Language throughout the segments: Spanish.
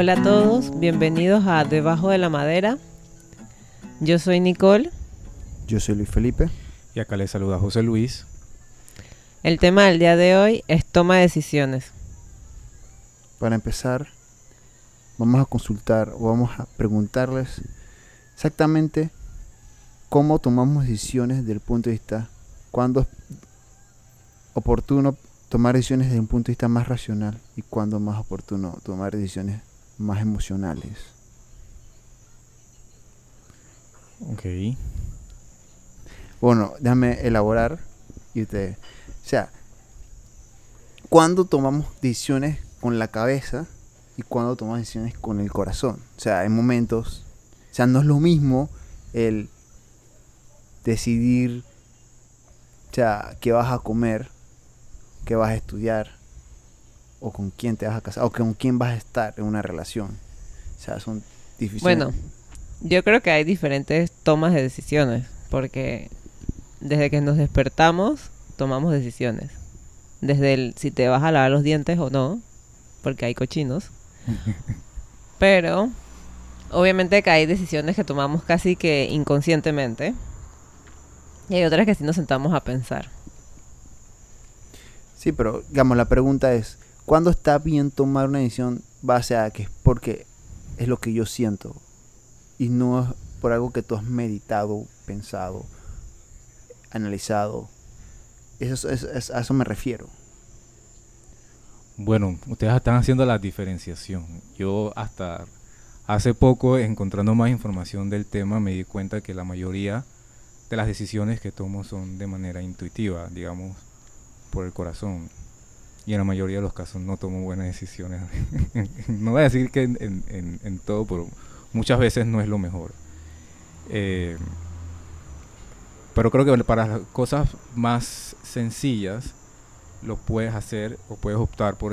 Hola a todos, bienvenidos a Debajo de la Madera. Yo soy Nicole. Yo soy Luis Felipe. Y acá les saluda José Luis. El tema del día de hoy es toma de decisiones. Para empezar, vamos a consultar o vamos a preguntarles exactamente cómo tomamos decisiones desde el punto de vista, cuándo es oportuno tomar decisiones desde un punto de vista más racional y cuándo más oportuno tomar decisiones más emocionales. Ok. Bueno, déjame elaborar y ustedes. O sea, ¿cuándo tomamos decisiones con la cabeza y cuándo tomamos decisiones con el corazón? O sea, hay momentos, o sea, no es lo mismo el decidir, o sea, qué vas a comer, qué vas a estudiar, o con quién te vas a casar, o con quién vas a estar en una relación. O sea, son difíciles. Bueno, yo creo que hay diferentes tomas de decisiones, porque desde que nos despertamos tomamos decisiones. Desde el si te vas a lavar los dientes o no, porque hay cochinos. Pero obviamente que hay decisiones que tomamos casi que inconscientemente. Y hay otras que sí nos sentamos a pensar. Sí, pero digamos, la pregunta es, ¿cuándo está bien tomar una decisión base a que es porque es lo que yo siento y no es por algo que tú has meditado, pensado, analizado? Eso, es- es- a eso me refiero. Bueno, ustedes están haciendo la diferenciación. Yo hasta hace poco, encontrando más información del tema, me di cuenta que la mayoría de las decisiones que tomo son de manera intuitiva, digamos, por el corazón. Y en la mayoría de los casos no tomo buenas decisiones. no voy a decir que en, todo, pero muchas veces no es lo mejor. Eh, pero creo que para las cosas más sencillas, lo puedes hacer o puedes optar por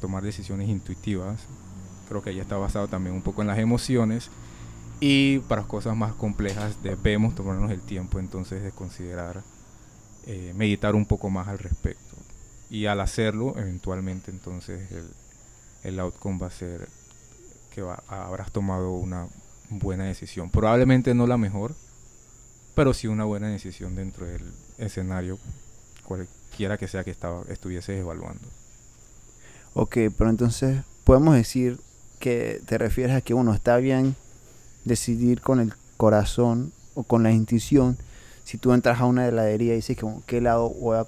tomar decisiones intuitivas. Creo que ahí está basado también un poco en las emociones. Y para cosas más complejas debemos tomarnos el tiempo entonces de considerar, eh, meditar un poco más al respecto. Y al hacerlo, eventualmente entonces el, el outcome va a ser que va- habrás tomado una buena decisión. Probablemente no la mejor, pero sí una buena decisión dentro del escenario cualquiera que sea que estaba, estuvieses evaluando. Ok, pero entonces podemos decir que te refieres a que uno está bien decidir con el corazón o con la intuición si tú entras a una heladería y dices que qué helado voy a,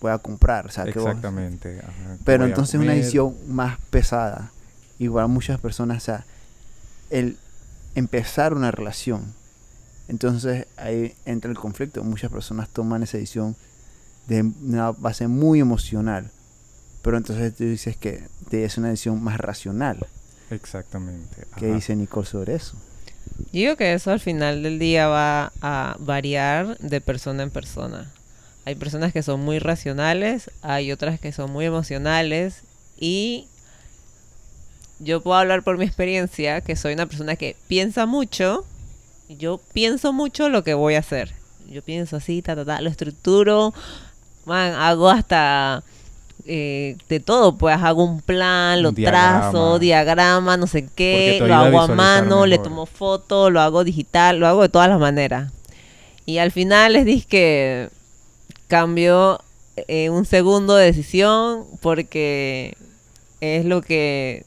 voy a comprar. O sea, Exactamente. ajá, ¿qué pero entonces una decisión más pesada. Igual muchas personas, o sea, el empezar una relación. Entonces ahí entra el conflicto. Muchas personas toman esa decisión de una base muy emocional. Pero entonces tú dices que te es una decisión más racional. Exactamente. ¿Qué dice Nicole sobre eso? Yo digo que eso al final del día va a variar de persona en persona. Hay personas que son muy racionales, hay otras que son muy emocionales y yo puedo hablar por mi experiencia, que soy una persona que piensa mucho, yo pienso mucho lo que voy a hacer. Yo pienso así, ta, ta, ta, lo estructuro, man, hago hasta eh, de todo, pues hago un plan, lo diagrama. trazo, diagrama, no sé qué, lo a hago a mano, le tomo foto, lo hago digital, lo hago de todas las maneras. Y al final les dije que cambio eh, un segundo de decisión porque es lo que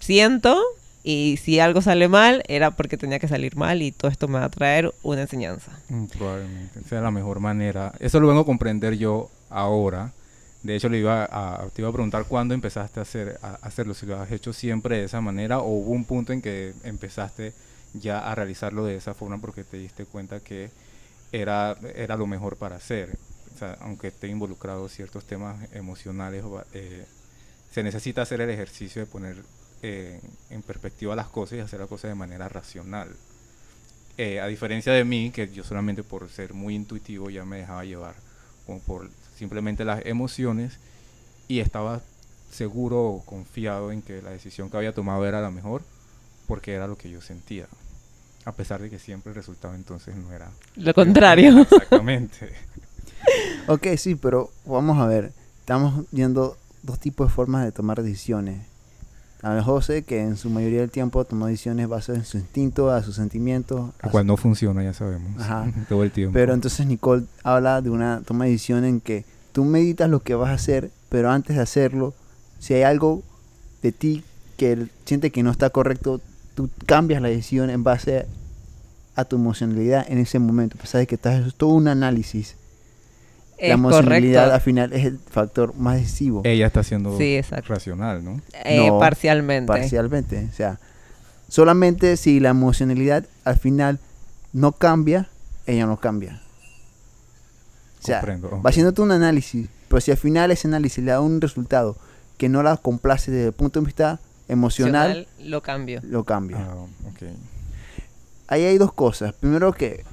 siento y si algo sale mal era porque tenía que salir mal y todo esto me va a traer una enseñanza. Mm, Probablemente sea la mejor manera. Eso lo vengo a comprender yo ahora. De hecho, le iba a, te iba a preguntar cuándo empezaste a, hacer, a hacerlo, si lo has hecho siempre de esa manera o hubo un punto en que empezaste ya a realizarlo de esa forma porque te diste cuenta que era, era lo mejor para hacer. Aunque esté involucrado ciertos temas emocionales, eh, se necesita hacer el ejercicio de poner eh, en perspectiva las cosas y hacer las cosas de manera racional. Eh, a diferencia de mí, que yo solamente por ser muy intuitivo ya me dejaba llevar como por simplemente las emociones y estaba seguro o confiado en que la decisión que había tomado era la mejor porque era lo que yo sentía. A pesar de que siempre el resultado entonces no era Lo contrario. Exactamente. Ok, sí, pero vamos a ver. Estamos viendo dos tipos de formas de tomar decisiones. a José, que en su mayoría del tiempo toma decisiones basadas en su instinto, a sus sentimientos. a cual no funciona, ya sabemos. Ajá. Todo el tiempo. Pero entonces Nicole habla de una toma de decisión en que tú meditas lo que vas a hacer, pero antes de hacerlo, si hay algo de ti que siente que no está correcto, tú cambias la decisión en base a tu emocionalidad en ese momento. Pues sabes que estás es todo un análisis. Es la emocionalidad correcto. al final es el factor más decisivo. Ella está siendo Sí, racional, ¿no? Eh, No, parcialmente. parcialmente. O sea, solamente si la emocionalidad al final no cambia, ella no cambia. O sea, Comprendo. va haciéndote un análisis, pero si al final ese análisis le da un resultado que no la complace desde el punto de vista emocional, Emocional, Lo cambio. lo cambia. Ah, ok. Ahí hay dos cosas. Primero que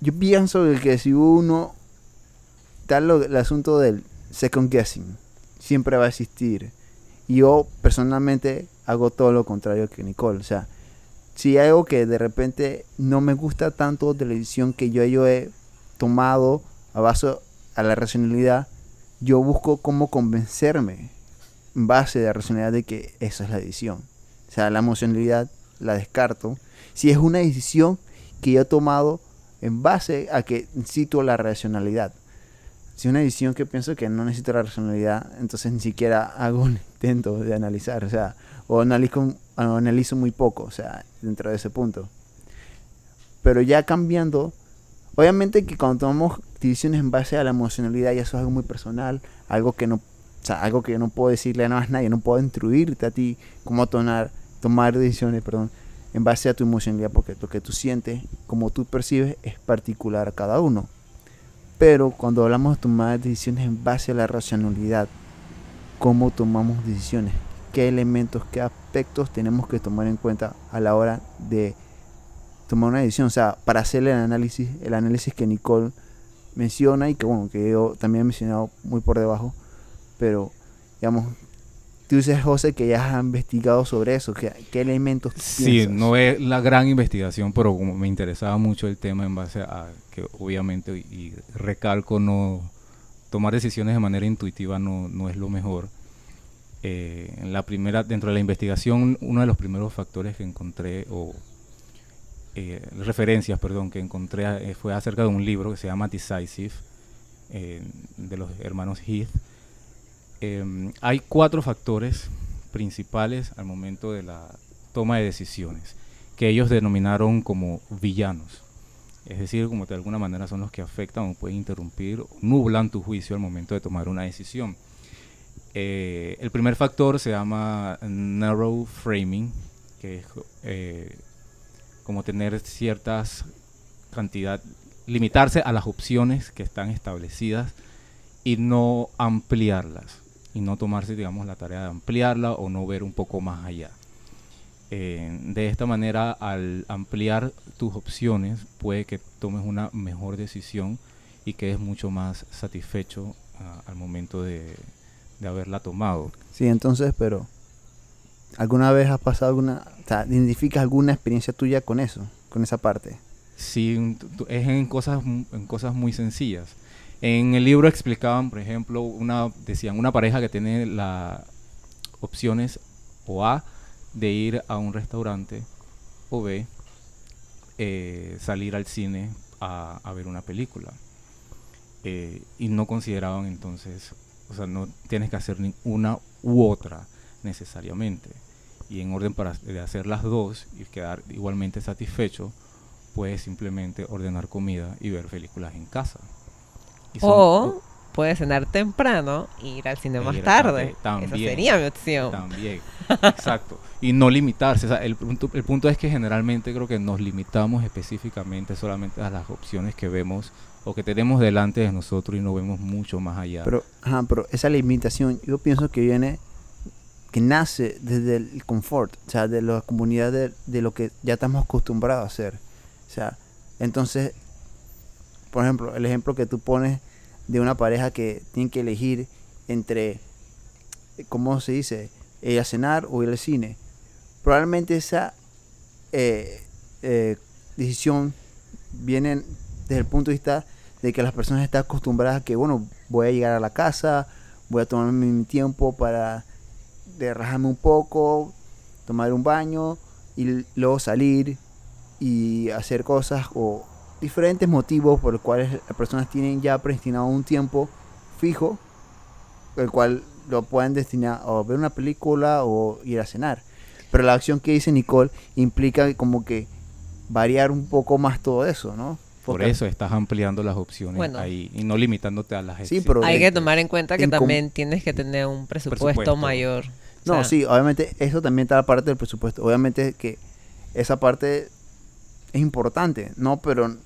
yo pienso que si uno está lo- el asunto del second guessing, siempre va a existir. Y yo personalmente hago todo lo contrario que Nicole. O sea, si hay algo que de repente no me gusta tanto de la decisión que yo, yo he tomado a base a la racionalidad, yo busco cómo convencerme en base a la racionalidad de que esa es la decisión. O sea, la emocionalidad la descarto. Si es una decisión que yo he tomado en base a que necesito la racionalidad. Si es una decisión que pienso que no necesito la racionalidad, entonces ni siquiera hago un intento de analizar, o sea, o analizo, o analizo muy poco, o sea, dentro de ese punto. Pero ya cambiando, obviamente que cuando tomamos decisiones en base a la emocionalidad, ya eso es algo muy personal, algo que no, o sea, algo que yo no puedo decirle a más nadie, no puedo instruirte a ti cómo tomar, tomar decisiones, perdón, en base a tu emocionalidad, porque lo que tú sientes, como tú percibes, es particular a cada uno. Pero cuando hablamos de tomar decisiones en base a la racionalidad, ¿cómo tomamos decisiones? ¿Qué elementos, qué aspectos tenemos que tomar en cuenta a la hora de tomar una decisión? O sea, para hacer el análisis, el análisis que Nicole menciona y que bueno, que yo también he mencionado muy por debajo, pero digamos, tú dices, José, que ya has investigado sobre eso, ¿qué, qué elementos Sí, piensas? no es la gran investigación, pero como me interesaba mucho el tema en base a que obviamente, y recalco, no tomar decisiones de manera intuitiva no, no es lo mejor. Eh, en la primera, dentro de la investigación, uno de los primeros factores que encontré, o eh, referencias, perdón, que encontré eh, fue acerca de un libro que se llama Decisive, eh, de los hermanos Heath. Em, hay cuatro factores principales al momento de la toma de decisiones, que ellos denominaron como villanos. Es decir, como de alguna manera son los que afectan o pueden interrumpir, nublan tu juicio al momento de tomar una decisión. Eh, el primer factor se llama narrow framing, que es eh, como tener ciertas cantidad, limitarse a las opciones que están establecidas y no ampliarlas y no tomarse, digamos, la tarea de ampliarla o no ver un poco más allá. Eh, de esta manera, al ampliar tus opciones, puede que tomes una mejor decisión y quedes mucho más satisfecho ah, al momento de, de haberla tomado. Sí, entonces, pero ¿alguna vez has pasado alguna, o sea, identificas alguna experiencia tuya con eso, con esa parte? Sí, es en cosas, en cosas muy sencillas. En el libro explicaban, por ejemplo, una, decían una pareja que tiene las opciones o A de ir a un restaurante o B eh, salir al cine a, ver una película. Eh, y no consideraban entonces, o sea, no tienes que hacer ni una u otra necesariamente. Y en orden para de hacer las dos y quedar igualmente satisfecho, puedes simplemente ordenar comida y ver películas en casa. Y son- O puedes cenar temprano e ir al cine E más tarde. también. Esa sería mi opción. También, exacto. Y no limitarse. o sea, el, punto, el punto es que generalmente creo que nos limitamos específicamente solamente a las opciones que vemos o que tenemos delante de nosotros y no vemos mucho más allá. Pero, ajá, pero esa limitación yo pienso que viene, que nace desde el confort, o sea, de la comunidad de, de lo que ya estamos acostumbrados a hacer. O sea, entonces, por ejemplo, el ejemplo que tú pones de una pareja que tiene que elegir entre, ¿cómo se dice? Ir a cenar o ir al cine. Probablemente esa eh, eh, decisión viene desde el punto de vista de que las personas están acostumbradas a que, bueno, voy a llegar a la casa, voy a tomarme mi tiempo para de rajarme un poco, tomar un baño y luego salir y hacer cosas o diferentes motivos por los cuales las personas tienen ya predestinado un tiempo fijo, el cual lo pueden destinar a ver una película o ir a cenar. Pero la acción que dice Nicole implica como que variar un poco más todo eso, ¿no? Por eso estás ampliando las opciones Bueno. ahí y no limitándote a las Sí, pero- Hay que tomar en cuenta que en también tienes que tener un presupuesto, Presupuesto. mayor. O No, sea, sí, obviamente eso también está parte del presupuesto. Obviamente que esa parte es importante, ¿no? Pero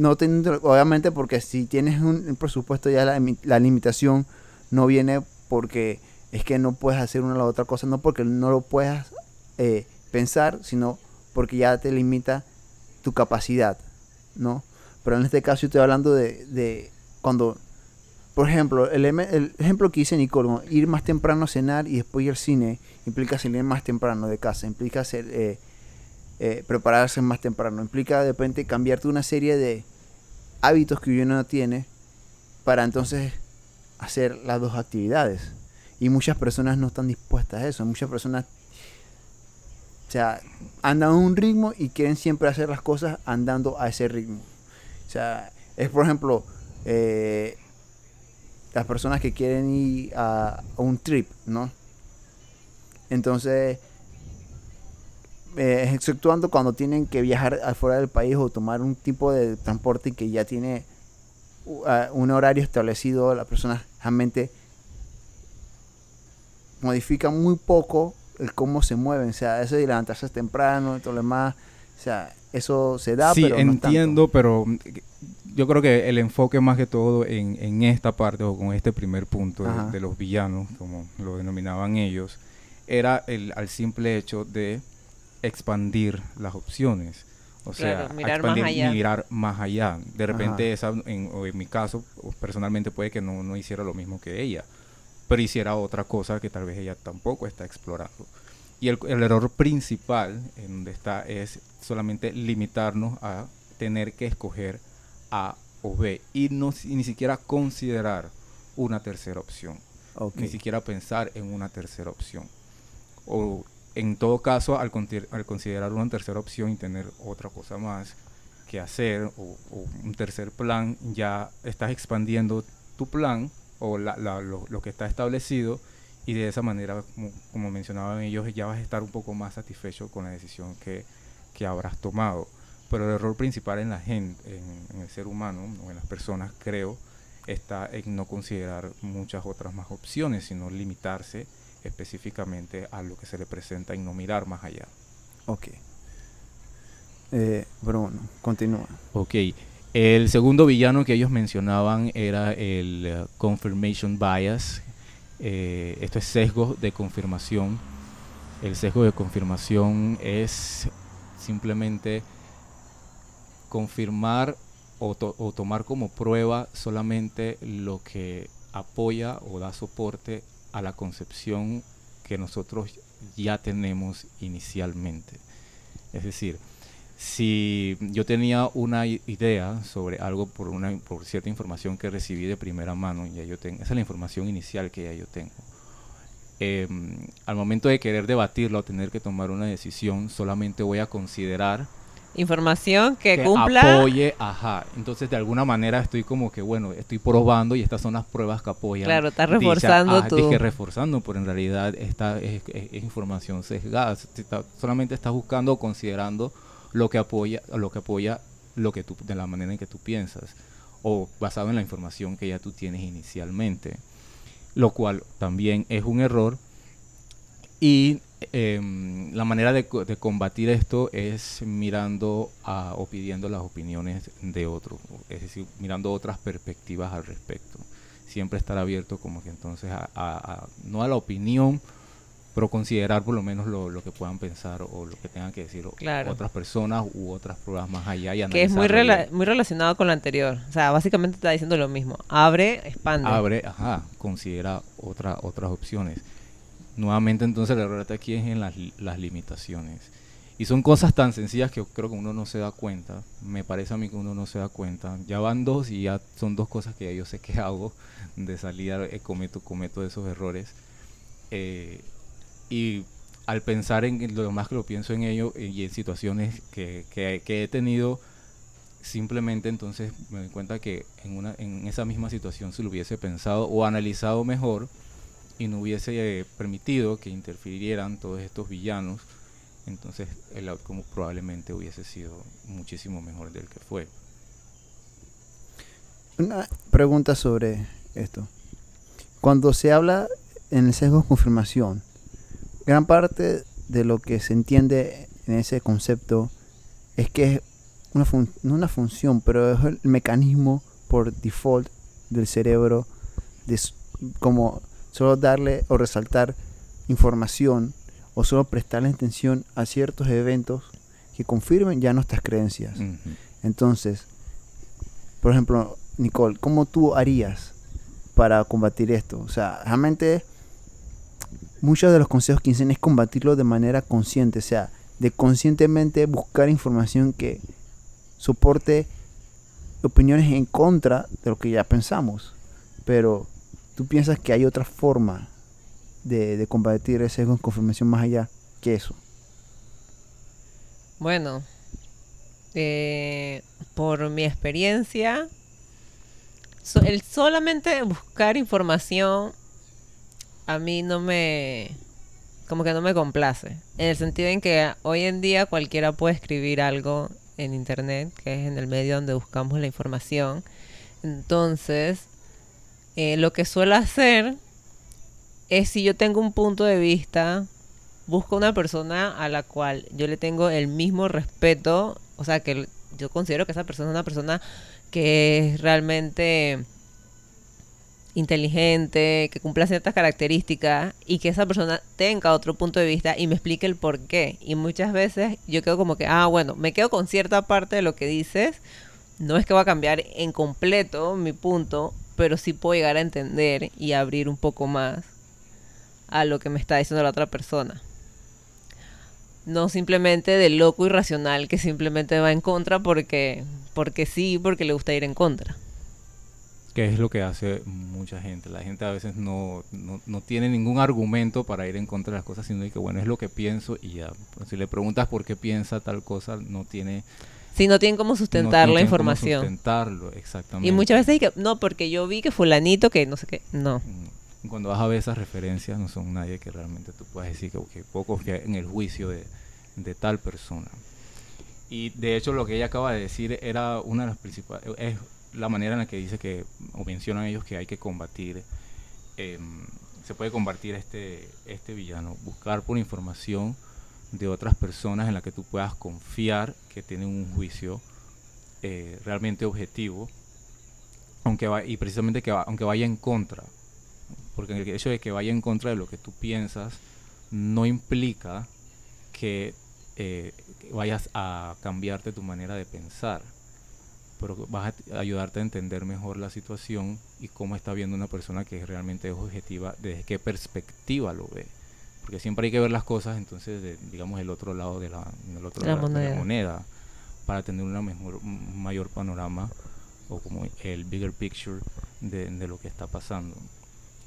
no obviamente porque si tienes un, presupuesto ya la, imi- la limitación no viene porque es que no puedes hacer una o la otra cosa, no porque no lo puedas eh, pensar, sino porque ya te limita tu capacidad, ¿no? Pero en este caso yo estoy hablando de, de cuando por ejemplo, el, el ejemplo que dice Nicole, ir más temprano a cenar y después ir al cine, implica salir más temprano de casa, implica eh, eh, prepararse más temprano, implica de repente cambiarte una serie de hábitos que uno no tiene para entonces hacer las dos actividades. Y muchas personas no están dispuestas a eso, muchas personas o sea, andan a un ritmo y quieren siempre hacer las cosas andando a ese ritmo. O sea, es por ejemplo, eh, las personas que quieren ir a, a un trip, ¿no? Entonces, eh, exceptuando cuando tienen que viajar afuera del país o tomar un tipo de transporte que ya tiene u- a- un horario establecido, las personas realmente modifican muy poco el cómo se mueven, o sea, eso de levantarse temprano y todo lo demás, o sea, eso se da, sí, pero no entiendo, pero mm, yo creo que el enfoque más que todo en, en esta parte o con este primer punto de, de los villanos, como lo denominaban ellos, era el al simple hecho de expandir las opciones. O Claro, sea, mirar más expandir- allá. mirar más allá. De repente, Ajá. esa, en, o en mi caso, personalmente puede que no, no hiciera lo mismo que ella, pero hiciera otra cosa que tal vez ella tampoco está explorando. Y el, el error principal en donde está es solamente limitarnos a tener que escoger A o B y no ni siquiera considerar una tercera opción, ni siquiera pensar en una tercera opción. O en todo caso, al, considerar una tercera opción y tener otra cosa más que hacer o, un tercer plan, ya estás expandiendo tu plan o la- lo, que está establecido y de esa manera, como, como mencionaban ellos, ya vas a estar un poco más satisfecho con la decisión que, que habrás tomado. Pero el error principal en la gente, en, en el ser humano o en las personas, creo, está en no considerar muchas otras más opciones, sino limitarse específicamente a lo que se le presenta y no mirar más allá. Ok. Eh, Bruno, continúa. Ok. El segundo villano que ellos mencionaban era el eh, confirmation bias. Eh, esto es sesgo de confirmación. El sesgo de confirmación es simplemente confirmar o, to- o tomar como prueba solamente lo que apoya o da soporte a la concepción que nosotros ya tenemos inicialmente. Es decir, si yo tenía una idea sobre algo por una por cierta información que recibí de primera mano, ya yo tengo, esa es la información inicial que ya yo tengo. Em, al momento de querer debatirla o tener que tomar una decisión, solamente voy a considerar Información que, que cumpla. apoye, ajá. Entonces, de alguna manera estoy como que, bueno, estoy probando y estas son las pruebas que apoyan. Claro, estás dicha- reforzando ah, dije reforzando, pero en realidad esta es, es- es información sesgada. Se está- solamente estás buscando o considerando lo que apoya, lo que apoya lo que tú, de la manera en que tú piensas o basado en la información que ya tú tienes inicialmente, lo cual también es un error y em, la manera de, de combatir esto es mirando a, o pidiendo las opiniones de otros, es decir, mirando otras perspectivas al respecto. Siempre estar abierto como que entonces a, a- a- no a la opinión, pero considerar por lo menos lo, lo que puedan pensar o lo que tengan que decir Claro. otras personas u otras pruebas más allá. Y que es muy, rela- muy relacionado con lo anterior. O sea, básicamente está diciendo lo mismo. Abre, expande. abre, ajá, considera otra, otras opciones. Nuevamente entonces el error aquí es en las, las limitaciones. Y son cosas tan sencillas que creo que uno no se da cuenta. Me parece a mí que uno no se da cuenta. Ya van dos y ya son dos cosas que ya yo sé que hago. De salida eh, cometo, cometo esos errores. Eh, y al pensar en lo más que lo pienso en ello eh, y en situaciones que, que, que he tenido, simplemente entonces me doy cuenta que en, una, en esa misma situación se lo hubiese pensado o analizado mejor y no hubiese eh, permitido que interfirieran todos estos villanos, entonces el outcome probablemente hubiese sido muchísimo mejor del que fue. Una pregunta sobre esto. Cuando se habla en el sesgo de confirmación, gran parte de lo que se entiende en ese concepto es que es una no una función, pero es el mecanismo por default del cerebro de como solo darle o resaltar información o solo prestarle atención a ciertos eventos que confirmen ya nuestras creencias. Entonces, por ejemplo, Nicole, ¿cómo tú harías para combatir esto? O sea, realmente muchos de los consejos que dicen es combatirlo de manera consciente, o sea, de conscientemente buscar información que soporte opiniones en contra de lo que ya pensamos. Pero tú piensas que hay otra forma de, combatir ese con confirmación más allá que eso. Bueno, eh, por mi experiencia, el solamente buscar información a mí no me como que no me complace en el sentido en que hoy en día cualquiera puede escribir algo en internet que es en el medio donde buscamos la información entonces eh, lo que suelo hacer es si yo tengo un punto de vista busco una persona a la cual yo le tengo el mismo respeto o sea que yo considero que esa persona es una persona que es realmente inteligente, que cumpla ciertas características y que esa persona tenga otro punto de vista y me explique el por qué. Y muchas veces yo quedo como que, ah, bueno, me quedo con cierta parte de lo que dices. No es que va a cambiar en completo mi punto, pero sí puedo llegar a entender y abrir un poco más a lo que me está diciendo la otra persona no simplemente de loco irracional que simplemente va en contra porque, porque sí, porque le gusta ir en contra. Que es lo que hace mucha gente. La gente a veces no, no, tiene ningún argumento para ir en contra de las cosas, sino que, bueno, es lo que pienso y ya. Si le preguntas por qué piensa tal cosa, no tiene... Si no tienen cómo sustentar la información. sustentarlo, exactamente. Y muchas veces que, no, porque yo vi que fulanito, que no sé qué, no. Mm. Cuando vas a ver esas referencias, no son nadie que realmente tú puedas decir que, que puedo confiar en el juicio de, de tal persona. Y de hecho lo que ella acaba de decir era una de las principales, es la manera en la que dice que, o mencionan ellos que hay que combatir, em, se puede combatir este, este villano, buscar por información de otras personas en las que tú puedas confiar que tienen un juicio eh, realmente objetivo, aunque va, y precisamente que aunque vaya en contra, porque el hecho de que vaya en contra de lo que tú piensas no implica que eh, vayas a cambiarte tu manera de pensar, pero vas a ayudarte a entender mejor la situación y cómo está viendo una persona que realmente es objetiva, desde qué perspectiva lo ve. Porque siempre hay que ver las cosas, entonces, de, digamos, el otro lado de la, otro lado moneda. de la moneda, para tener una mejor, un mayor panorama o como el bigger picture de, de lo que está pasando.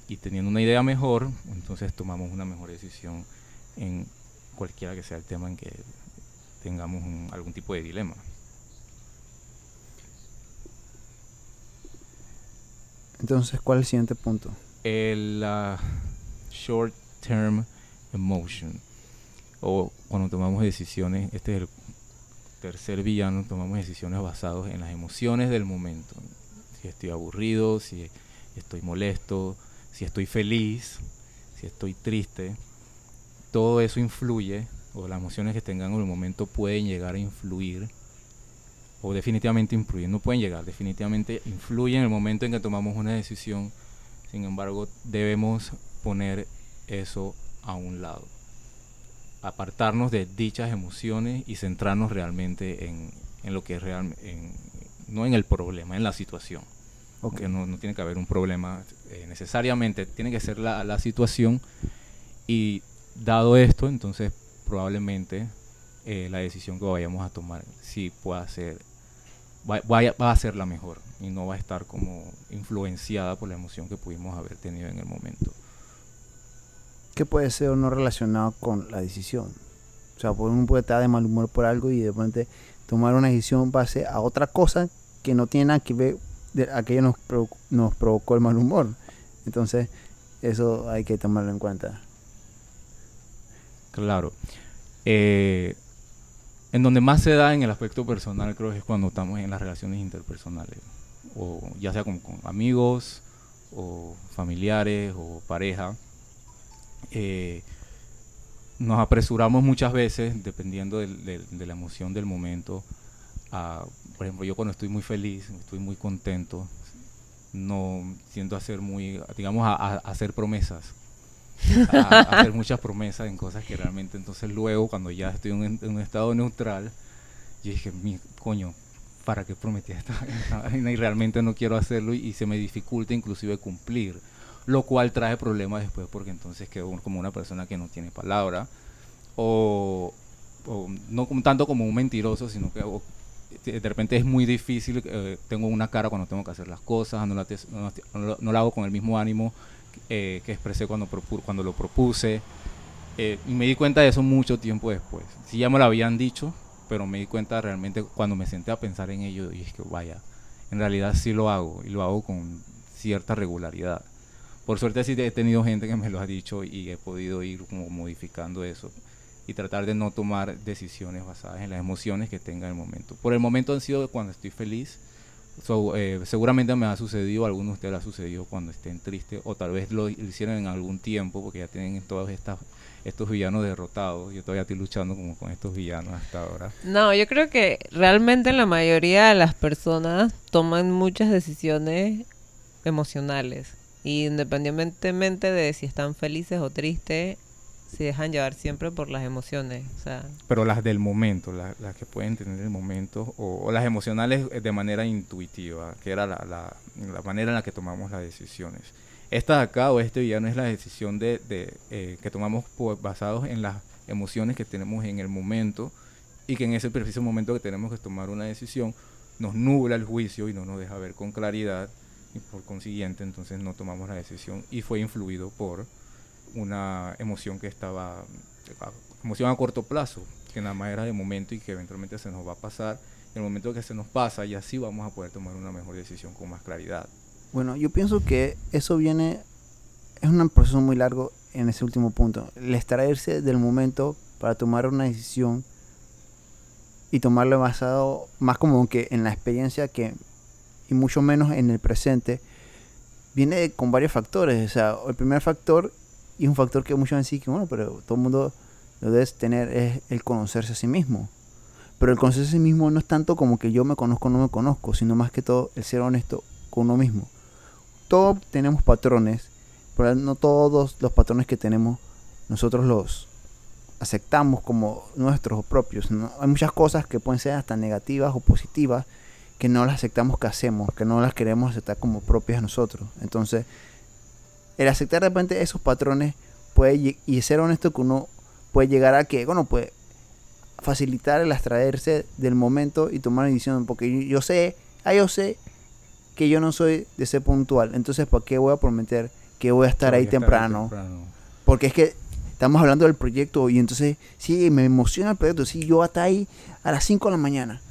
Y teniendo una idea mejor, entonces tomamos una mejor decisión en cualquiera que sea el tema en que tengamos algún tipo de dilema. Entonces, ¿cuál es el siguiente punto? El short term emotion. O cuando tomamos decisiones, este es el tercer villano, tomamos decisiones basadas en las emociones del momento. Si estoy aburrido, si estoy molesto, si estoy feliz, si estoy triste todo eso influye, o las emociones que tengan en el momento pueden llegar a influir, o definitivamente influyen, no pueden llegar, definitivamente influyen en el momento en que tomamos una decisión, sin embargo debemos poner eso a un lado, apartarnos de dichas emociones y centrarnos realmente en, lo que es real, no en el problema, en la situación. Porque no, tiene que haber un problema eh, necesariamente, tiene que ser la, la situación y dado esto, entonces probablemente eh, la decisión que vayamos a tomar sí pueda ser, va, va, a ser la mejor y no va a estar como influenciada por la emoción que pudimos haber tenido en el momento. ¿Qué puede ser o no relacionado con la decisión? O sea, por uno puede estar de mal humor por algo y de repente tomar una decisión base a otra cosa que no tiene nada que ver de aquello nos, provo- nos provocó el mal humor. Entonces, eso hay que tomarlo en cuenta. Claro. Eh, en donde más se da en el aspecto personal creo que es cuando estamos en las relaciones interpersonales. O ya sea con amigos, o familiares, o pareja. Eh, nos apresuramos muchas veces, dependiendo del- del- de la emoción del momento. a- por ejemplo, yo cuando estoy muy feliz, estoy muy contento, no siento hacer muy, digamos, a- a- hacer promesas a, a hacer muchas promesas en cosas que realmente entonces luego cuando ya estoy en, un- en un estado neutral yo dije mi coño para qué prometí esta, esta vaina y realmente no quiero hacerlo y, y se me dificulta inclusive cumplir lo cual trae problemas después porque entonces quedo como una persona que no tiene palabra o, no tanto como un mentiroso sino que de repente es muy difícil eh, tengo una cara cuando tengo que hacer las cosas no la, hago con el mismo ánimo eh, que expresé cuando, cuando lo propuse. Eh, y me di cuenta de eso mucho tiempo después. Sí, ya me lo habían dicho, pero me di cuenta realmente cuando me senté a pensar en ello y es que vaya, en realidad sí lo hago y lo hago con cierta regularidad. Por suerte sí he tenido gente que me lo ha dicho y he podido ir como modificando eso y tratar de no tomar decisiones basadas en las emociones que tenga en el momento. Por el momento han sido cuando estoy feliz, So, eh, seguramente me ha sucedido, a algunos de ustedes ha sucedido cuando estén tristes, o tal vez lo hicieron en algún tiempo, porque ya tienen todos estas, estos villanos derrotados. Yo todavía estoy luchando como con estos villanos hasta ahora. No, yo creo que realmente la mayoría de las personas toman muchas decisiones emocionales. Y independientemente de si están felices o tristes, se dejan llevar siempre por las emociones. Pero las del momento, la- las, que pueden tener el momento, o, las emocionales eh, de manera intuitiva, que era la, la- manera en la que tomamos las decisiones. Esta de acá o este villano es la decisión de, de, eh, que tomamos por- basados en las emociones que tenemos en el momento y que en ese preciso momento que tenemos que tomar una decisión nos nubla el juicio y no nos deja ver con claridad y por consiguiente entonces no tomamos la decisión y fue influido por una emoción que estaba emoción a corto plazo que nada más era de momento y que eventualmente se nos va a pasar en el momento que se nos pasa y así vamos a poder tomar una mejor decisión con más claridad Bueno, yo pienso que eso viene, es un proceso muy largo en ese último punto. El extraerse del momento para tomar una decisión y tomarlo basado más como que en la experiencia que, y mucho menos en el presente, viene con varios factores. O sea, el primer factor, y un factor que muchos dicen que, bueno, pero todo el mundo lo debe tener, es el conocerse a sí mismo. Pero el conocerse a sí mismo no es tanto como que yo me conozco o no me conozco, sino más que todo el ser honesto con uno mismo. Todos tenemos patrones, pero no todos los patrones que tenemos nosotros los aceptamos como nuestros propios. Hay muchas cosas que pueden ser hasta negativas o positivas que no las aceptamos que hacemos, que no las queremos aceptar como propias nosotros. Entonces, el aceptar de repente esos patrones puede y ser honesto que uno puede llegar a que, bueno, puede facilitar el abstraerse del momento y tomar una decisión, porque yo, sé, ah, yo sé que yo no soy de ser puntual, entonces ¿para qué voy a prometer que voy a estar Voy a ahí temprano? Porque es que estamos hablando del proyecto y entonces, sí, me emociona el proyecto, sí, yo hasta ahí a las 5 de la mañana.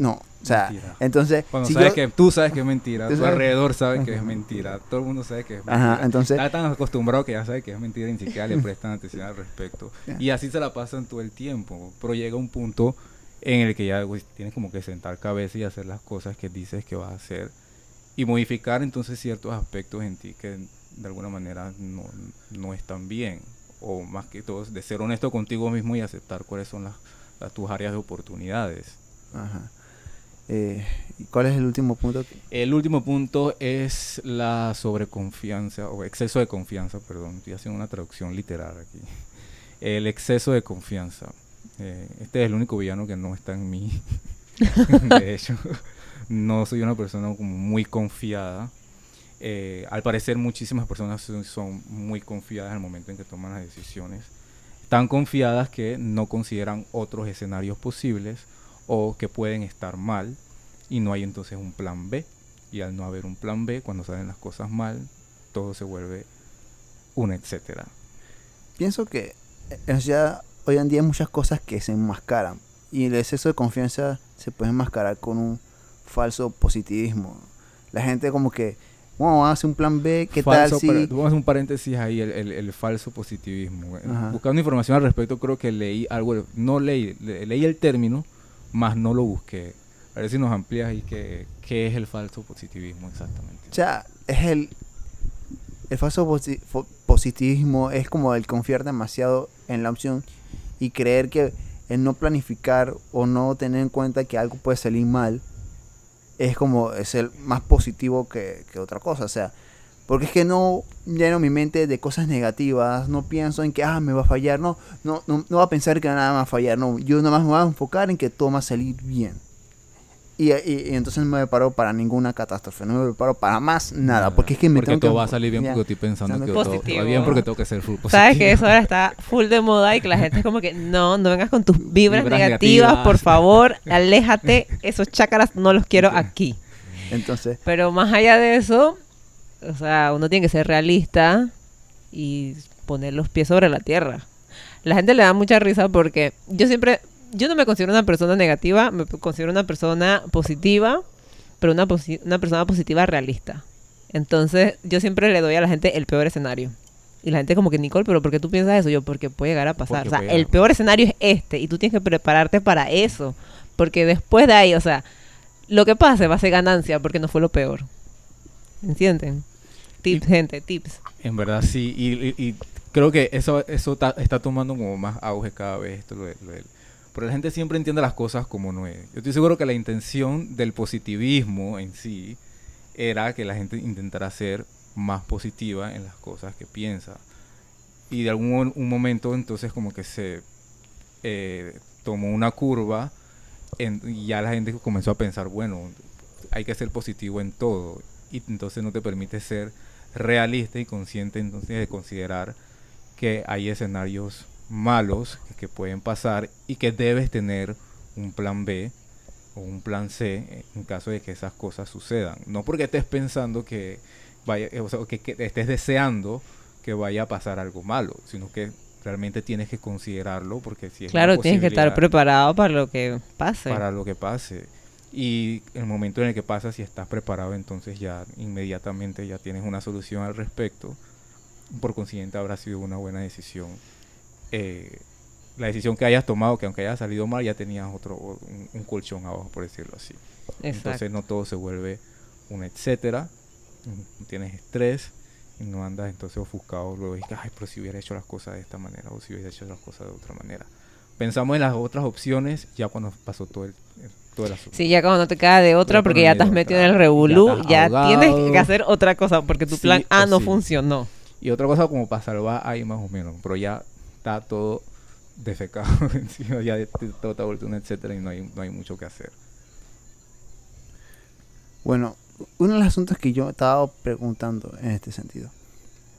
No, o sea, Mentira. entonces, Cuando si sabes yo- que tú sabes que es mentira, tu sabes- alrededor sabe que es mentira, todo el mundo sabe que es mentira. Ajá, entonces, Está tan acostumbrado que ya sabe que es mentira y ni siquiera le prestan atención al respecto. Y así se la pasan todo el tiempo. Pero llega un punto en el que ya tienes como que sentar cabeza y hacer las cosas que dices que vas a hacer. Y modificar entonces ciertos aspectos en ti que de alguna manera no, no están bien. O más que todo, de ser honesto contigo mismo y aceptar cuáles son las, las- tus áreas de oportunidades. ajá. Eh, ¿y ¿Cuál es el último punto? El último punto es la sobreconfianza o exceso de confianza, perdón, estoy haciendo una traducción literal aquí. El exceso de confianza. Eh, este es el único villano que no está en mí. de hecho, no soy una persona como muy confiada. Eh, al parecer muchísimas personas son, son muy confiadas el momento en que toman las decisiones. Tan confiadas que no consideran otros escenarios posibles o que pueden estar mal y no hay entonces un plan B. Y al no haber un plan B, cuando salen las cosas mal, todo se vuelve un etcétera. Pienso que en realidad hoy en día hay muchas cosas que se enmascaran y el exceso de confianza se puede enmascarar con un falso positivismo. La gente como que, bueno, vamos a hacer un plan B, ¿qué Falso, tal si...? pero Vamos a hacer un paréntesis ahí, el, el- el falso positivismo. Eh, Ajá. Buscando información al respecto, creo que leí algo, no leí, le- leí el término, más no lo busqué. A ver si nos amplías ahí qué, qué es el falso positivismo exactamente. O sea, es el... El falso positivismo es como el confiar demasiado en la opción y creer que el no planificar o no tener en cuenta que algo puede salir mal es como es el más positivo que, que otra cosa. O sea, porque es que no lleno mi mente de cosas negativas, no pienso en que ah, me va a fallar, no, no, no, no va a pensar que nada va a fallar, no, yo nada más me voy a enfocar en que todo va a salir bien. Y, y- y entonces no me preparo para ninguna catástrofe, no me preparo para más nada, porque es que me porque tengo todo que va a salir bien ya. porque estoy pensando Pensando que que- todo, todo va Positivo. bien porque tengo que ser full positivo. Sabes que eso ahora está full de moda y que la gente es como que no, no vengas con tus vibras, Vibras negativas, negativas. por favor, aléjate, esos chácaras no los quiero aquí. Entonces, Pero más allá de eso, o sea, uno tiene que ser realista y poner los pies sobre la tierra. La gente le da mucha risa porque yo siempre, yo no me considero una persona negativa, me considero una persona positiva, pero una, posi- una persona positiva realista. Entonces, yo siempre le doy a la gente el peor escenario. Y la gente como que, Nicole, pero ¿por qué tú piensas eso? Yo, porque puede llegar a pasar. O sea, el peor escenario es este y tú tienes que prepararte para eso. Porque después de ahí, o sea, lo que pase va a ser ganancia porque no fue lo peor. ¿Entienden? Tips, gente, tips. En verdad sí, y, y- y creo que eso, eso ta- está tomando como más auge cada vez. Esto, lo lo pero la gente siempre entiende las cosas como no es. Yo estoy seguro que la intención del positivismo en sí era que la gente intentara ser más positiva en las cosas que piensa. Y de algún un momento entonces como que se eh, tomó una curva en- y ya la gente comenzó a pensar, bueno, hay que ser positivo en todo. Y entonces no te permite ser realista y consciente entonces de considerar que hay escenarios malos que, pueden pasar y que debes tener un plan B o un plan C en caso de que esas cosas sucedan. No porque estés pensando que vaya, o sea, que, que estés deseando que vaya a pasar algo malo, sino que realmente tienes que considerarlo porque si es una Claro, tienes que estar preparado para lo que pase. para lo que pase. Y el momento en el que pasa, si estás preparado, entonces ya inmediatamente ya tienes una solución al respecto. Por consiguiente, habrá sido una buena decisión. Eh, la decisión que hayas tomado, que aunque haya salido mal, ya tenías otro un, un colchón abajo, por decirlo así. Exacto. Entonces no todo se vuelve un etcétera. No tienes estrés y no andas entonces ofuscado luego dices, ay, pero si hubiera hecho las cosas de esta manera o si hubiera hecho las cosas de otra manera. Pensamos en las otras opciones ya cuando pasó todo el, el- todo el asunto. Sí, ya cuando no te queda de otra porque ya estás hay metido en el revolú, ya, tienes que hacer otra cosa porque tu Sí plan A no sí. funcionó. Y otra cosa como para salvar ahí más o menos, pero ya está todo defecado encima, ya todo está vuelto etcétera y no hay, no hay mucho que hacer. Bueno, uno de los asuntos que yo estaba preguntando en este sentido.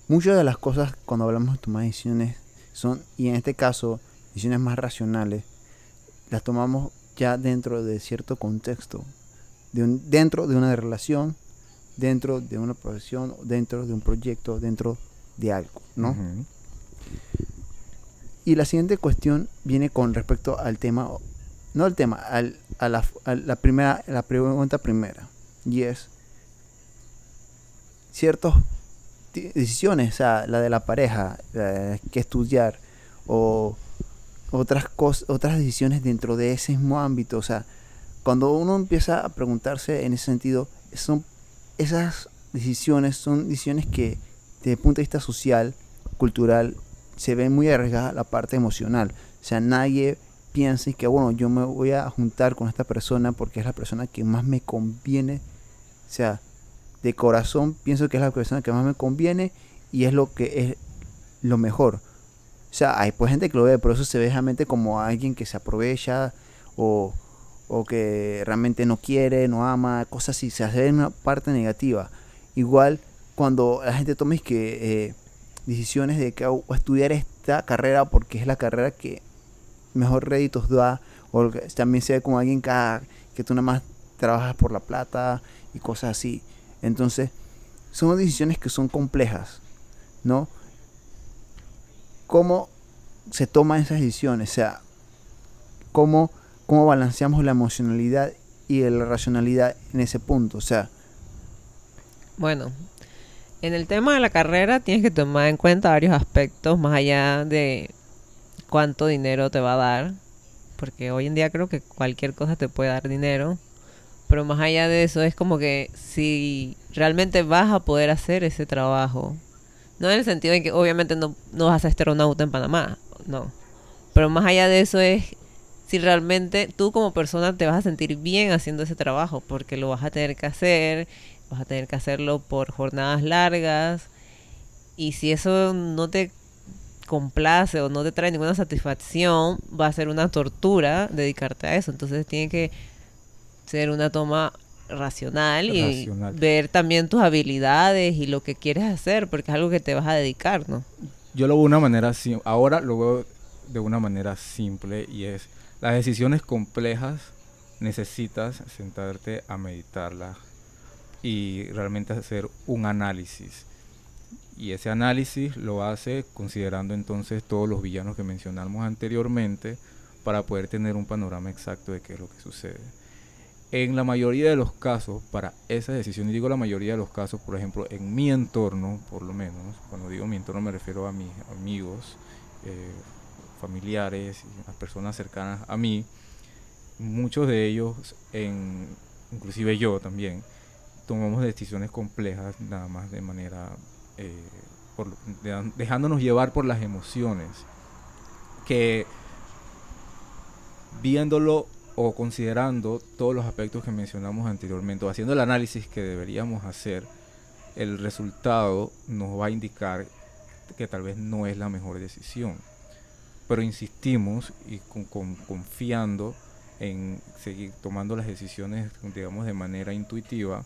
Muchas de las cosas cuando hablamos de tomar decisiones son, y en este caso, decisiones más racionales, las tomamos ya dentro de cierto contexto, de un- dentro de una relación, dentro de una profesión, dentro de un proyecto, dentro de algo, ¿no? Y la siguiente cuestión viene con respecto al tema, no al tema, al, a, la, a la primera, la pregunta primera, y es ciertas decisiones, o sea, la de la pareja, la que estudiar, o otras cosas, otras decisiones dentro de ese mismo ámbito, o sea, cuando uno empieza a preguntarse en ese sentido, son esas decisiones son decisiones que desde el punto de vista social, cultural, se ve muy arriesgada la parte emocional. O sea, nadie piensa que, bueno, yo me voy a juntar con esta persona porque es la persona que más me conviene. O sea, de corazón pienso que es la persona que más me conviene y es lo que es lo mejor. O sea, hay pues gente que lo ve, pero eso se ve realmente como alguien que se aprovecha o, o que realmente no quiere, no ama, cosas así. Se hace una parte negativa. Igual cuando la gente toma es que eh, decisiones de que "Oh, estudiar esta carrera porque es la carrera que mejor réditos da o también se ve como alguien que, que tú nada más trabajas por la plata y cosas así entonces son decisiones que son complejas no cómo se toman esas decisiones, o sea, cómo, cómo balanceamos la emocionalidad y la racionalidad en ese punto, o sea, Bueno, en el tema de la carrera tienes que tomar en cuenta varios aspectos más allá de cuánto dinero te va a dar, porque hoy en día creo que cualquier cosa te puede dar dinero, pero más allá de eso es como que si realmente vas a poder hacer ese trabajo, no en el sentido de que obviamente no, no vas a ser astronauta en Panamá, no, pero más allá de eso es si realmente tú como persona te vas a sentir bien haciendo ese trabajo, porque lo vas a tener que hacer, vas a tener que hacerlo por jornadas largas, y si eso no te complace o no te trae ninguna satisfacción, va a ser una tortura dedicarte a eso. Entonces tiene que ser una toma racional y ver también tus habilidades y lo que quieres hacer, porque es algo que te vas a dedicar, ¿no? Yo lo veo de una manera ahora lo veo de una manera simple y es las decisiones complejas necesitas sentarte a meditarlas y realmente hacer un análisis. Y ese análisis lo hace considerando entonces todos los villanos que mencionamos anteriormente para poder tener un panorama exacto de qué es lo que sucede. En la mayoría de los casos, para esa decisión, y digo la mayoría de los casos, por ejemplo, en mi entorno, por lo menos, cuando digo mi entorno me refiero a mis amigos, eh, familiares, las personas cercanas a mí, muchos de ellos, inclusive yo también, tomamos decisiones complejas nada más de manera, eh, dejándonos llevar por las emociones, que viéndolo o considerando todos los aspectos que mencionamos anteriormente, o haciendo el análisis que deberíamos hacer, el resultado nos va a indicar que tal vez no es la mejor decisión. Pero insistimos y con- con- confiando en seguir tomando las decisiones, digamos, de manera intuitiva,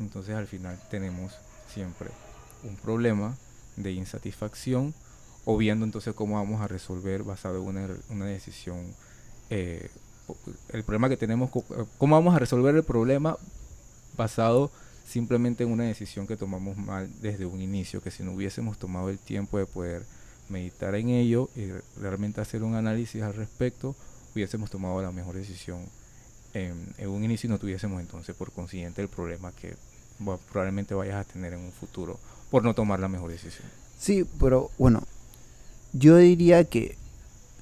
entonces al final tenemos siempre un problema de insatisfacción o viendo entonces cómo vamos a resolver basado en una, decisión eh, el problema que tenemos, eh, cómo vamos a resolver el problema basado simplemente en una decisión que tomamos mal desde un inicio, que si no hubiésemos tomado el tiempo de poder meditar en ello y re- realmente hacer un análisis al respecto, hubiésemos tomado la mejor decisión en, un inicio y no tuviésemos entonces por consiguiente el problema que probablemente vayas a tener en un futuro por no tomar la mejor decisión. Sí, pero bueno, yo diría que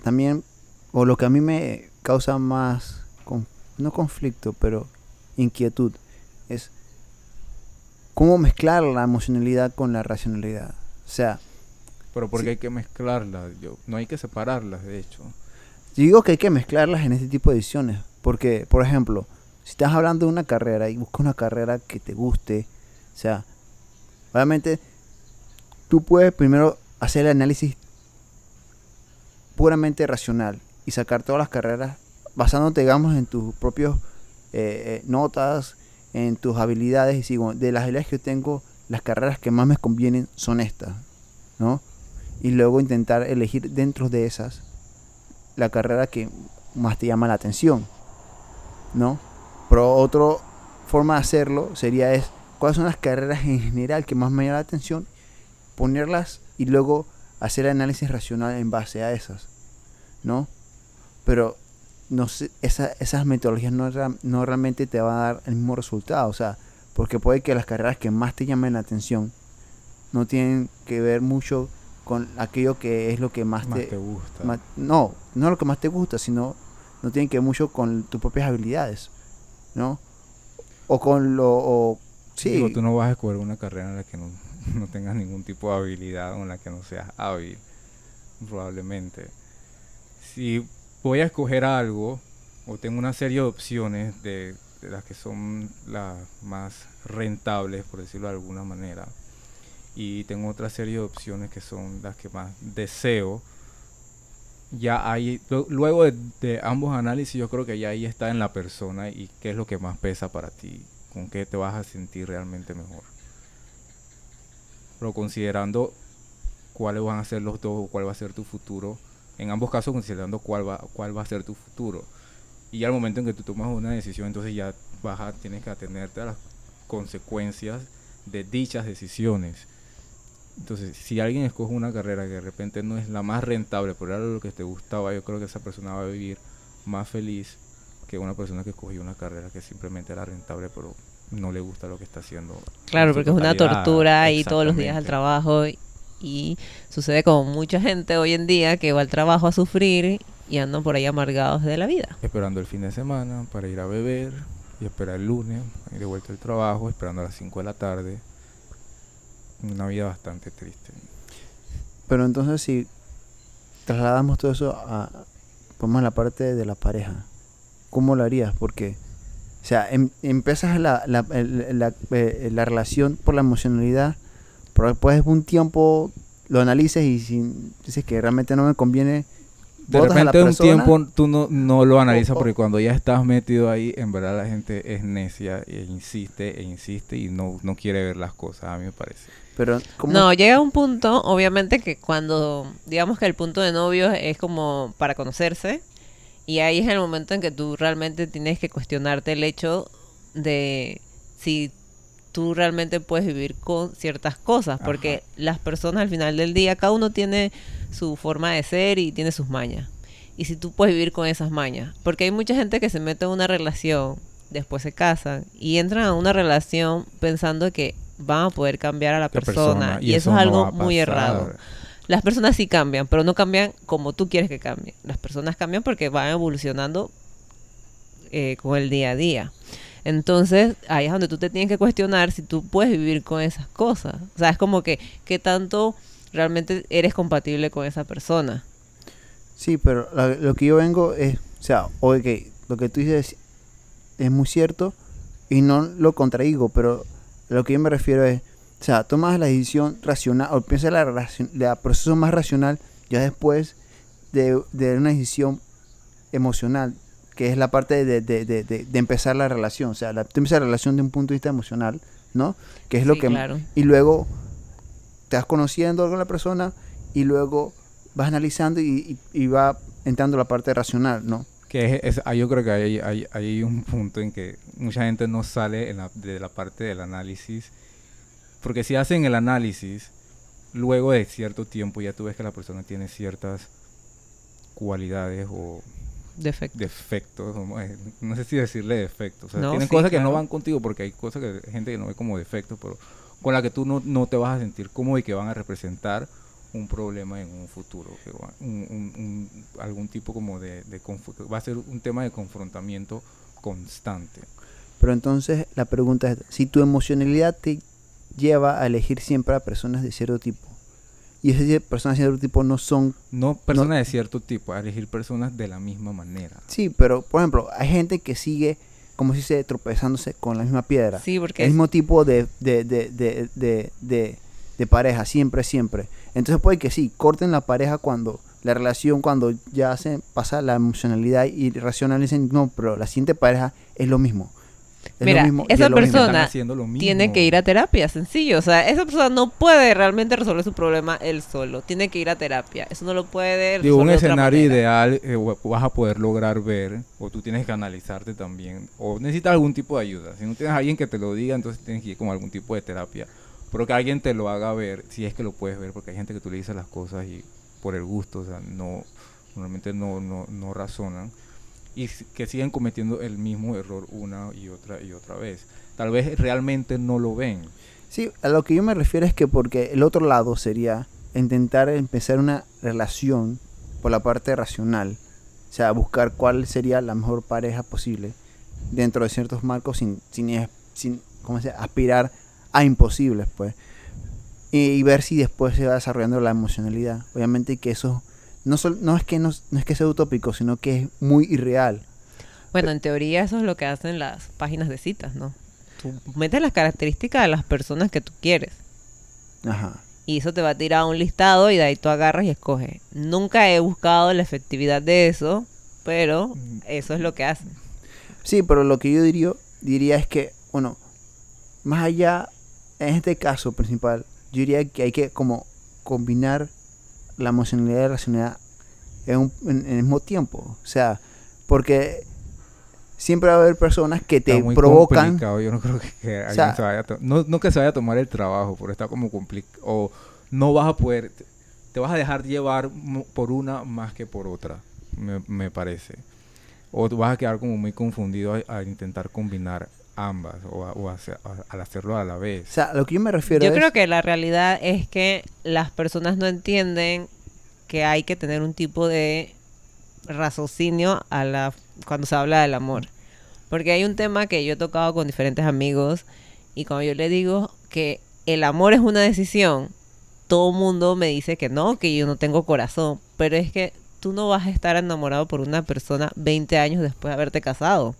también, o lo que a mí me causa más, con- no conflicto, pero inquietud, es cómo mezclar la emocionalidad con la racionalidad. O sea, Pero porque Sí. hay que mezclarlas, yo, no hay que separarlas, de hecho. yo digo que hay que mezclarlas en este tipo de decisiones, porque, por ejemplo, si estás hablando de una carrera y buscas una carrera que te guste, o sea, obviamente tú puedes primero hacer el análisis puramente racional y sacar todas las carreras basándote, digamos, en tus propios eh, eh, notas, en tus habilidades y bueno, de las habilidades que yo tengo, las carreras que más me convienen son estas, ¿no? Y luego intentar elegir dentro de esas la carrera que más te llama la atención, ¿no? Pero otra forma de hacerlo sería es cuáles son las carreras en general que más me llaman la atención, ponerlas y luego hacer análisis racional en base a esas, ¿no? Pero no sé, esa- esas metodologías no, no realmente te van a dar el mismo resultado, o sea, porque puede que las carreras que más te llamen la atención no tienen que ver mucho con aquello que es lo que más, Más te, te gusta. no, no lo que más te gusta, sino no tiene que ver mucho con tus propias habilidades, ¿no? O con lo, o, sí, Digo, tú no vas a escoger una carrera en la que no, no tengas ningún tipo de habilidad o en la que no seas hábil, probablemente. Si voy a escoger algo o tengo una serie de opciones de, las que son las más rentables, por decirlo de alguna manera, y tengo otra serie de opciones que son las que más deseo, ya ahí, lu- luego de, de ambos análisis, yo creo que ya ahí está en la persona y qué es lo que más pesa para ti, con qué te vas a sentir realmente mejor. Pero considerando cuáles van a ser los dos o cuál va a ser tu futuro, en ambos casos considerando cuál va, cuál va a ser tu futuro. Y al momento en que tú tomas una decisión, entonces ya vas a, tienes que atenerte a las consecuencias de dichas decisiones. Entonces, si alguien escoge una carrera que de repente no es la más rentable, pero era lo que te gustaba, yo creo que esa persona va a vivir más feliz que una persona que escogió una carrera que simplemente era rentable, pero no le gusta lo que está haciendo. Claro, porque es una tortura ir todos los días al trabajo y, sucede con mucha gente hoy en día que va al trabajo a sufrir y andan por ahí amargados de la vida. Esperando el fin de semana para ir a beber y esperar el lunes, ir de vuelta al trabajo, esperando a las 5 de la tarde. Una vida bastante triste. Pero entonces si trasladamos todo eso a, la parte de la pareja, ¿cómo lo harías? Porque, o sea, em- empiezas la, la, el- la, eh, la relación por la emocionalidad, pero después de un tiempo lo analices y si dices que realmente no me conviene, De botas a la repente un tiempo tú no, no lo analizas o- porque cuando ya estás metido ahí, en verdad la gente es necia e insiste e insiste y no, no quiere ver las cosas, a mí me parece. Pero, ¿cómo? No, llega un punto, obviamente, que cuando, digamos que el punto de novio es como para conocerse, y ahí es el momento en que tú realmente tienes que cuestionarte el hecho de si tú realmente puedes vivir con ciertas cosas, porque Ajá. las personas al final del día, cada uno tiene su forma de ser y tiene sus mañas. Y si tú puedes vivir con esas mañas, porque hay mucha gente que se mete en una relación, después se casan y entran a una relación pensando que van a poder cambiar a la La persona, y, eso, es algo muy errado. Las personas sí cambian, pero no cambian como tú quieres que cambien. Las personas cambian porque van evolucionando eh, con el día a día. Entonces, ahí es donde tú te tienes que cuestionar si tú puedes vivir con esas cosas. O sea, es como que, ¿qué tanto realmente eres compatible con esa persona? Sí, pero lo, que yo vengo es, o sea, ok, lo que tú dices es muy cierto y no lo contradigo, pero lo que yo me refiero es, o sea, tomas la decisión racional o piensas la, la proceso más racional ya después de, de una decisión emocional, que es la parte de, de- de- de- de empezar la relación, o sea, la, tú empiezas la relación de un punto de vista emocional, ¿no? Que es lo Sí, que claro. y luego te vas conociendo con la persona y luego vas analizando y, y- y va entrando la parte racional, ¿no? Que es, es- ah, yo creo que hay, hay, hay un punto en que mucha gente no sale en la- de la parte del análisis. Porque si hacen el análisis, luego de cierto tiempo ya tú ves que la persona tiene ciertas cualidades o Defecto. defectos, eh, no sé si decirle defectos, o sea, No, tienen sí, cosas que no van contigo porque hay cosas que hay gente que no ve como defectos, pero con la que tú no, no te vas a sentir cómodo y que van a representar un problema en un futuro, que va- un- un- un- algún tipo como de, de va a ser un tema de confrontamiento constante. Pero entonces la pregunta es, si tu emocionalidad te lleva a elegir siempre a personas de cierto tipo, y esas die- personas de cierto tipo no son, No personas de cierto tipo, a elegir personas de la misma manera. sí, pero por ejemplo, hay gente que sigue, como si se tropezándose con la misma piedra, Sí, porque el mismo tipo de, de, de, de, de, de- de pareja, siempre, siempre. Entonces puede que sí, corten la pareja cuando la relación, cuando ya se pasa la emocionalidad y racionalicen, no, pero la siguiente pareja es lo mismo. Es Mira, mismo esa persona tiene que ir a terapia, sencillo. O sea, esa persona no puede realmente resolver su problema él solo. Tiene que ir a terapia. Eso no lo puede resolver Digo, un escenario ideal eh, vas a poder lograr ver, o tú tienes que analizarte también, o necesitas algún tipo de ayuda. Si no tienes a alguien que te lo diga, entonces tienes que ir con algún tipo de terapia. Pero que alguien te lo haga ver, si es que lo puedes ver, porque hay gente que tú le dices las cosas y por el gusto, o sea, no, normalmente no, no, no razonan. Y que siguen cometiendo el mismo error una y otra y otra vez. Tal vez realmente no lo ven. Sí, a lo que yo me refiero es que porque el otro lado sería intentar empezar una relación por la parte racional, o sea, buscar cuál sería la mejor pareja posible dentro de ciertos marcos sin, sin, sin ¿cómo se aspirar a imposibles, pues. Y ver si después se va desarrollando la emocionalidad. Obviamente que eso no, sol- no, es que no, no es que sea utópico, sino que es muy irreal. Bueno, en teoría eso es lo que hacen las páginas de citas, ¿no? Tú metes las características de las personas que tú quieres. Ajá. Y eso te va a tirar un listado y de ahí tú agarras y escoges. Nunca he buscado la efectividad de eso, pero Mm. eso es lo que hacen. Sí, pero lo que yo diría, diría es que, bueno, más allá, en este caso principal, yo diría que hay que como combinar la emocionalidad y la racionalidad en, un- en- en el mismo tiempo. O sea, porque siempre va a haber personas que te Está muy provocan. complicado, Yo no creo que, que alguien sea- se vaya a no, no que se vaya a tomar el trabajo, pero está como complicado. O no vas a poder, te vas a dejar llevar por una más que por otra, me, parece. O vas a quedar como muy confundido al intentar combinar ambas o, al hacerlo a la vez. O sea, lo que yo me refiero Yo creo que la realidad es que las personas no entienden que hay que tener un tipo de raciocinio a la cuando se habla del amor. Porque hay un tema que yo he tocado con diferentes amigos y cuando yo le digo que el amor es una decisión, todo el mundo me dice que no, que yo no tengo corazón. Pero es que tú no vas a estar enamorado por una persona 20 años después de haberte casado.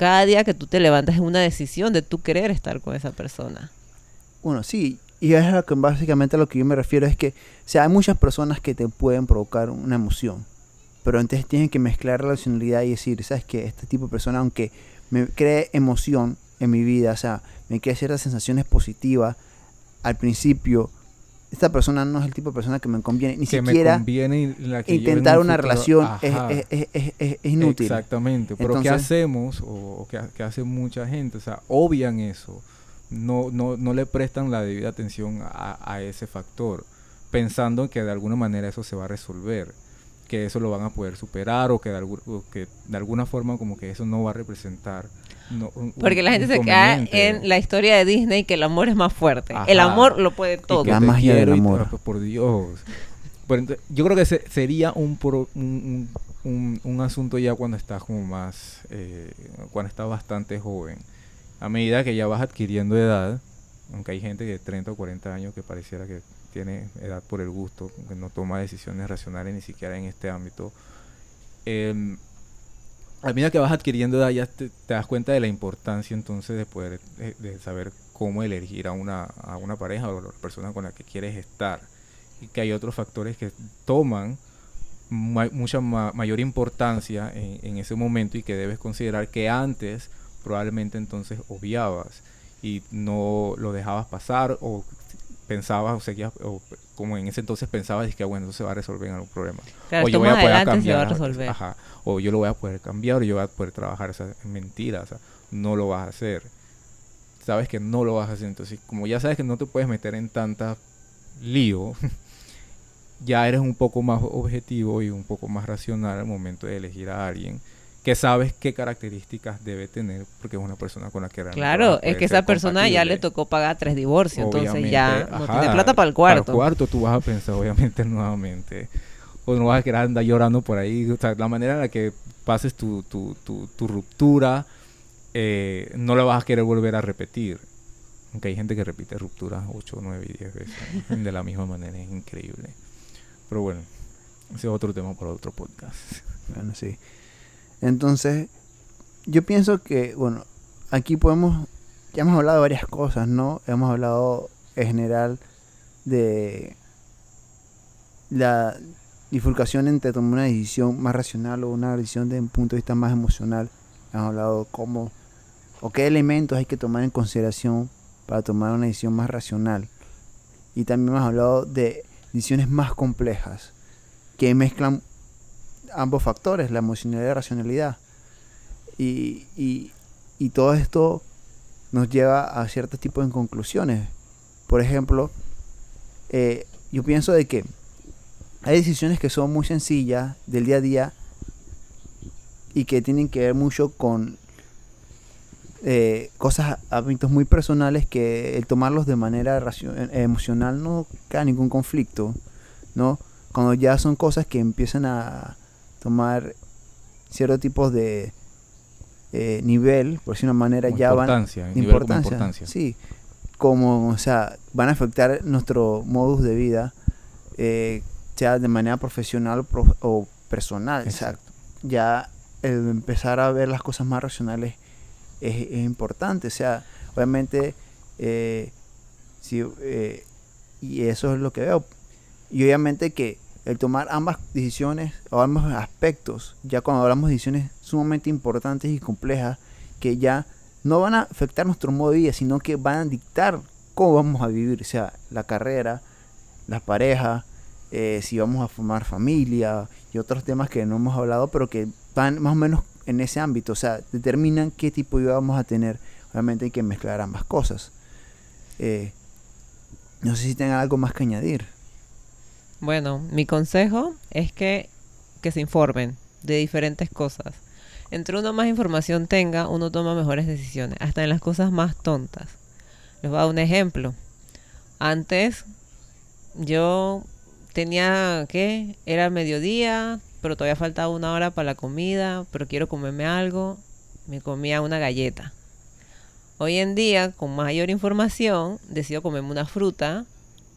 Cada día que tú te levantas es una decisión de tú querer estar con esa persona. Bueno, sí, y es lo que básicamente a lo que yo me refiero es que, o sea, hay muchas personas que te pueden provocar una emoción, pero entonces tienen que mezclar relacionalidad y decir, ¿sabes qué? Este tipo de persona, aunque me cree emoción en mi vida, o sea, me crea ciertas sensaciones positivas al principio, esta persona no es el tipo de persona que me conviene. Ni siquiera intentar una relación es, inútil. Exactamente. Pero ¿qué hacemos? O, qué, hace mucha gente? O sea, obvian eso. No, no, no le prestan la debida atención a, ese factor, pensando que de alguna manera eso se va a resolver, que eso lo van a poder superar o que de, que de alguna forma como que eso no va a representar porque la gente se queda en la historia de Disney que el amor es más fuerte. El amor lo puede todo. La magia del amor. por Dios. yo creo que sería un, un, un, asunto ya cuando estás como más, eh, cuando estás bastante joven. A medida que ya vas adquiriendo edad, aunque hay gente de 30 o 40 años que pareciera que tiene edad por el gusto, que no toma decisiones racionales ni siquiera en este ámbito, eh, a medida que vas adquiriendo edad ya te, das cuenta de la importancia entonces de poder de, saber cómo elegir a una, a una pareja o a la persona con la que quieres estar. Y que hay otros factores que toman mucha mayor importancia en, en, ese momento y que debes considerar que antes probablemente entonces obviabas y no lo dejabas pasar o pensabas o seguías o como en ese entonces pensabas que bueno eso se va a resolver en algún problema o yo voy a poder cambiar a resolver. Ajá, o yo lo voy a poder cambiar o yo voy a poder trabajar esa mentira o sea, no lo vas a hacer. Sabes que no lo vas a hacer entonces como ya sabes que no te puedes meter en tanta lío ya eres un poco más objetivo y un poco más racional al momento de elegir a alguien que sabes qué características debe tener porque es una persona con la que realmente Claro, es que esa persona ya le tocó pagar tres divorcios, entonces ya no tiene plata para el cuarto. Para el cuarto tú vas a pensar obviamente nuevamente o no vas a querer andar llorando por ahí, o sea, la manera en la que pases tu, tu, tu, ruptura eh, no la vas a querer volver a repetir. Aunque hay gente que repite rupturas 8, 9 y 10 veces de la misma manera, es increíble. Pero bueno, ese es otro tema para otro podcast. Bueno, sí. Entonces, yo pienso que, bueno, aquí podemos, ya hemos hablado de varias cosas, ¿no? Hemos hablado en general de la bifurcación entre tomar una decisión más racional o una decisión de un punto de vista más emocional. Hemos hablado cómo o qué elementos hay que tomar en consideración para tomar una decisión más racional. Y también hemos hablado de decisiones más complejas que mezclan ambos factores, la emocionalidad y la racionalidad. Y, y, todo esto nos lleva a ciertos tipos de conclusiones. Por ejemplo, eh, yo pienso de que hay decisiones que son muy sencillas del día a día y que tienen que ver mucho con eh, cosas, hábitos muy personales que el tomarlos de manera emocional no crea ningún conflicto, ¿no? Cuando ya son cosas que empiezan a, tomar ciertos tipos de eh, nivel, por decir una manera, ya importancia, van... Importancia, importancia. Sí, como, o sea, van a afectar nuestro modus de vida, eh, sea de manera profesional o personal. Exacto. Ya empezar a ver las cosas más racionales es, importante. O sea, obviamente, eh, y eso es lo que veo. Y obviamente que el tomar ambas decisiones o ambos aspectos, ya cuando hablamos de decisiones sumamente importantes y complejas, que ya no van a afectar nuestro modo de vida, sino que van a dictar cómo vamos a vivir, o sea, la carrera, las parejas, eh, si vamos a formar familia y otros temas que no hemos hablado, pero que van más o menos en ese ámbito, o sea, determinan qué tipo de vida vamos a tener. Obviamente hay que mezclar ambas cosas. Eh, No sé si tengan algo más que añadir. Bueno, mi consejo es que, que se informen de diferentes cosas. Entre uno más información tenga, uno toma mejores decisiones, hasta en las cosas más tontas. Les voy a dar un ejemplo. Antes yo tenía, ¿qué? Era mediodía, pero todavía faltaba una hora para la comida, pero quiero comerme algo. Me comía una galleta. Hoy en día, con mayor información, decido comerme una fruta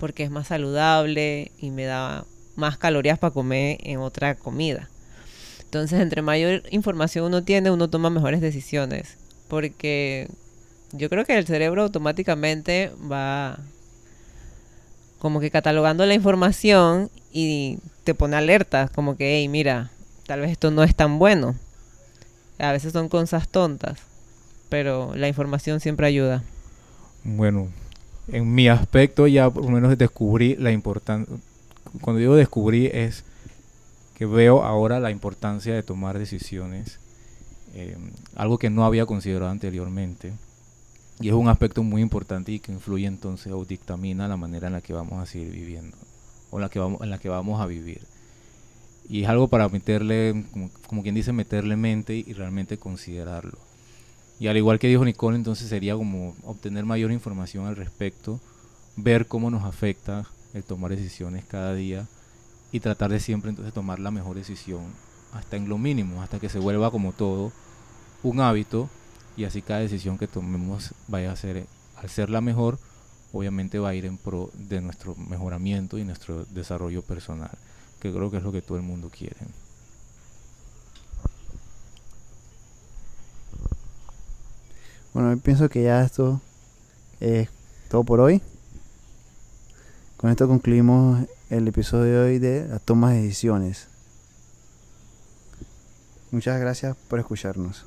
porque es más saludable y me da más calorías para comer en otra comida. Entonces, entre mayor información uno tiene, uno toma mejores decisiones. Porque yo creo que el cerebro automáticamente va como que catalogando la información y te pone alerta, como que, hey, mira, tal vez esto no es tan bueno. A veces son cosas tontas, pero la información siempre ayuda. Bueno, en mi aspecto ya por lo menos descubrí la importancia, cuando digo descubrí es que veo ahora la importancia de tomar decisiones, eh, algo que no había considerado anteriormente. Y es un aspecto muy importante y que influye entonces o dictamina la manera en la que vamos a seguir viviendo o la que vamos, en la que vamos a vivir. Y es algo para meterle, como, quien dice, meterle mente y realmente considerarlo. Y al igual que dijo Nicole, entonces sería como obtener mayor información al respecto, ver cómo nos afecta el tomar decisiones cada día y tratar de siempre entonces tomar la mejor decisión hasta en lo mínimo, hasta que se vuelva como todo un hábito y así cada decisión que tomemos vaya a ser, al ser la mejor, obviamente va a ir en pro de nuestro mejoramiento y nuestro desarrollo personal, que creo que es lo que todo el mundo quiere. Bueno, pienso que ya esto es todo por hoy. Con esto concluimos el episodio de hoy de las tomas de decisiones. Muchas gracias por escucharnos.